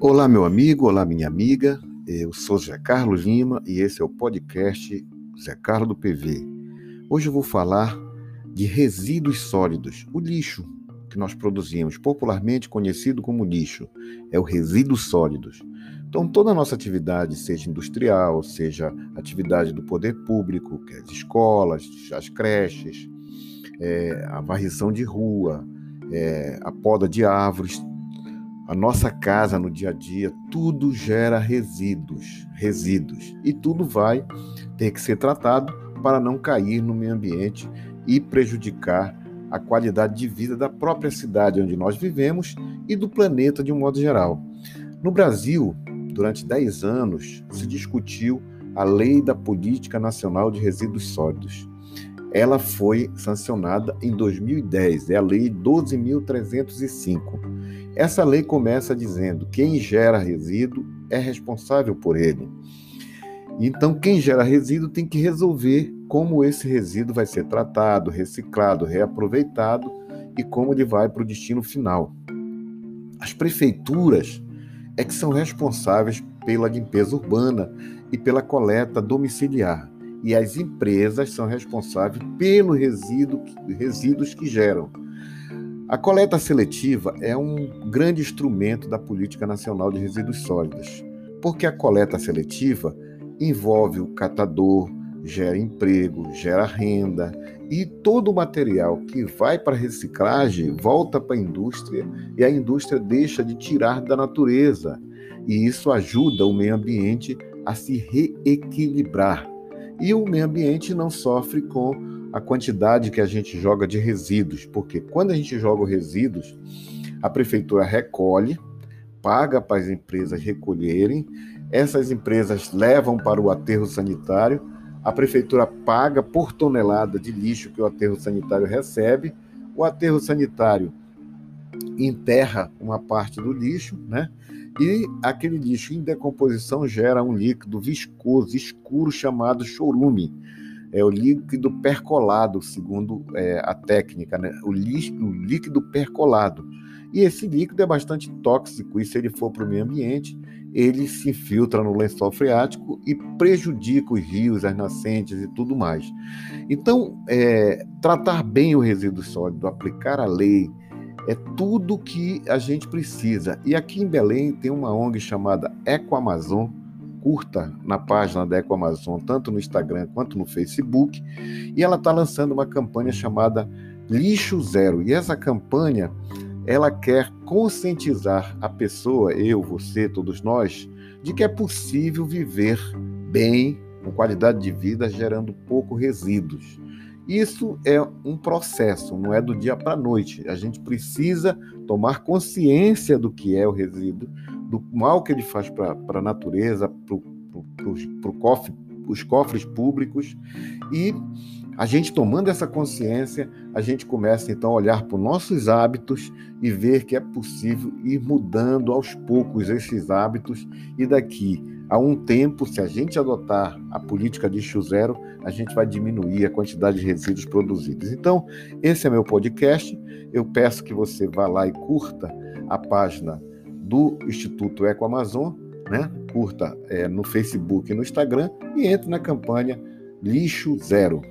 Olá, meu amigo, olá, minha amiga. Eu sou Zé Carlos Lima e esse é o podcast Zé Carlos do PV. Hoje eu vou falar de resíduos sólidos, o lixo que nós produzimos, popularmente conhecido como lixo, é o resíduos sólidos. Então, toda a nossa atividade, seja industrial, seja atividade do poder público, que é as escolas, as creches, é, a varrição de rua, é, a poda de árvores, a nossa casa no dia a dia, tudo gera resíduos, resíduos, e tudo vai ter que ser tratado para não cair no meio ambiente e prejudicar a qualidade de vida da própria cidade onde nós vivemos e do planeta de um modo geral. No Brasil, durante 10 anos, se discutiu a Lei da Política Nacional de Resíduos Sólidos. Ela foi sancionada em 2010, é a Lei 12.305 essa lei começa dizendo: quem gera resíduo é responsável por ele. Então, quem gera resíduo tem que resolver como esse resíduo vai ser tratado, reciclado, reaproveitado e como ele vai para o destino final. As prefeituras é que são responsáveis pela limpeza urbana e pela coleta domiciliar. E as empresas são responsáveis pelos resíduo, resíduos que geram. A coleta seletiva é um grande instrumento da Política Nacional de Resíduos Sólidos, porque a coleta seletiva envolve o catador, gera emprego, gera renda e todo o material que vai para reciclagem volta para a indústria e a indústria deixa de tirar da natureza. E isso ajuda o meio ambiente a se reequilibrar. E o meio ambiente não sofre com a quantidade que a gente joga de resíduos, porque quando a gente joga os resíduos, a prefeitura recolhe, paga para as empresas recolherem, essas empresas levam para o aterro sanitário, a prefeitura paga por tonelada de lixo que o aterro sanitário recebe, o aterro sanitário enterra uma parte do lixo, né? E aquele lixo em decomposição gera um líquido viscoso, escuro, chamado chorume é o líquido percolado, segundo é, a técnica, né? o, o líquido percolado. E esse líquido é bastante tóxico, e se ele for para o meio ambiente, ele se infiltra no lençol freático e prejudica os rios, as nascentes e tudo mais. Então, é, tratar bem o resíduo sólido, aplicar a lei, é tudo que a gente precisa. E aqui em Belém tem uma ONG chamada Ecoamazon, curta na página da EcoAmazon, tanto no Instagram quanto no Facebook, e ela está lançando uma campanha chamada Lixo Zero. E essa campanha ela quer conscientizar a pessoa, eu, você, todos nós, de que é possível viver bem, com qualidade de vida, gerando pouco resíduos. Isso é um processo, não é do dia para a noite. A gente precisa tomar consciência do que é o resíduo, do mal que ele faz para a natureza, para cofre, os cofres públicos. E a gente tomando essa consciência, a gente começa então a olhar para os nossos hábitos e ver que é possível ir mudando aos poucos esses hábitos e daqui a um tempo, se a gente adotar a política de lixo zero, a gente vai diminuir a quantidade de resíduos produzidos. Então, esse é meu podcast. Eu peço que você vá lá e curta a página do Instituto Eco Amazon, né? Curta é, no Facebook e no Instagram e entre na campanha Lixo Zero.